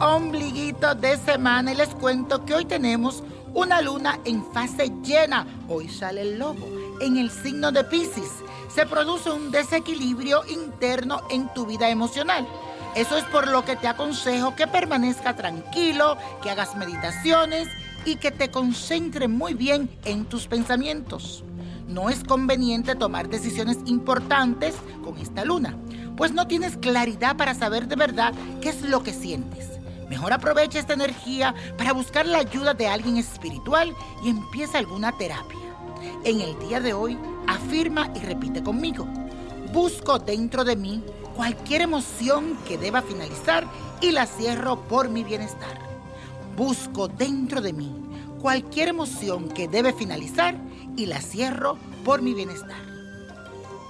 amiguitos de semana y les cuento que hoy tenemos una luna en fase llena. Hoy sale el lobo en el signo de Pisces. Se produce un desequilibrio interno en tu vida emocional. Eso es por lo que te aconsejo que permanezca tranquilo, que hagas meditaciones y que te concentres muy bien en tus pensamientos. No es conveniente tomar decisiones importantes con esta luna, pues no tienes claridad para saber de verdad qué es lo que sientes. Mejor aprovecha esta energía para buscar la ayuda de alguien espiritual y empieza alguna terapia. En el día de hoy, afirma y repite conmigo. Busco dentro de mí cualquier emoción que deba finalizar y la cierro por mi bienestar. Busco dentro de mí cualquier emoción que debe finalizar y la cierro por mi bienestar.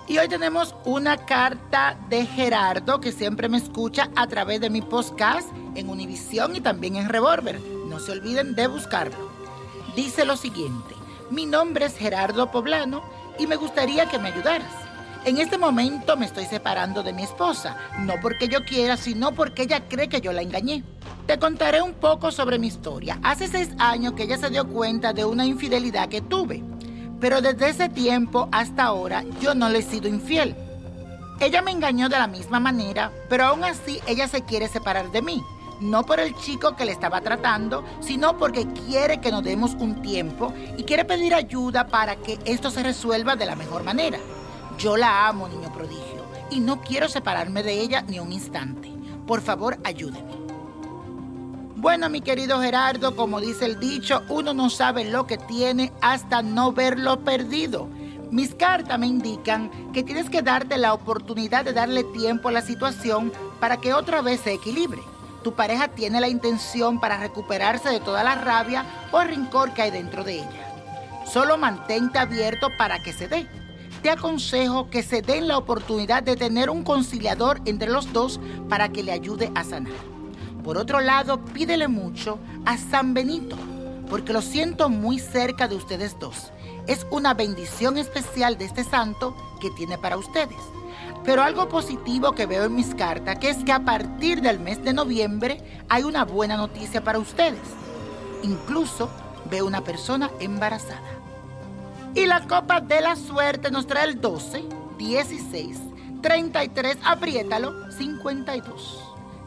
Y hoy tenemos una carta de Gerardo que siempre me escucha a través de mi podcast en Univisión y también en Revolver. No se olviden de buscarlo. Dice lo siguiente, mi nombre es Gerardo Poblano y me gustaría que me ayudaras. En este momento me estoy separando de mi esposa, no porque yo quiera, sino porque ella cree que yo la engañé. Te contaré un poco sobre mi historia. Hace seis años que ella se dio cuenta de una infidelidad que tuve, pero desde ese tiempo hasta ahora yo no le he sido infiel. Ella me engañó de la misma manera, pero aún así ella se quiere separar de mí. No por el chico que le estaba tratando, sino porque quiere que nos demos un tiempo y quiere pedir ayuda para que esto se resuelva de la mejor manera. Yo la amo, niño prodigio, y no quiero separarme de ella ni un instante. Por favor, ayúdeme. Bueno, mi querido Gerardo, como dice el dicho, uno no sabe lo que tiene hasta no verlo perdido. Mis cartas me indican que tienes que darte la oportunidad de darle tiempo a la situación para que otra vez se equilibre. Tu pareja tiene la intención para recuperarse de toda la rabia o rencor que hay dentro de ella. Solo mantente abierto para que se dé te aconsejo que se den la oportunidad de tener un conciliador entre los dos para que le ayude a sanar. Por otro lado, pídele mucho a San Benito, porque lo siento muy cerca de ustedes dos. Es una bendición especial de este santo que tiene para ustedes. Pero algo positivo que veo en mis cartas, que es que a partir del mes de noviembre hay una buena noticia para ustedes. Incluso veo una persona embarazada. Y la copa de la suerte nos trae el 12, 16, 33, apriétalo, 52,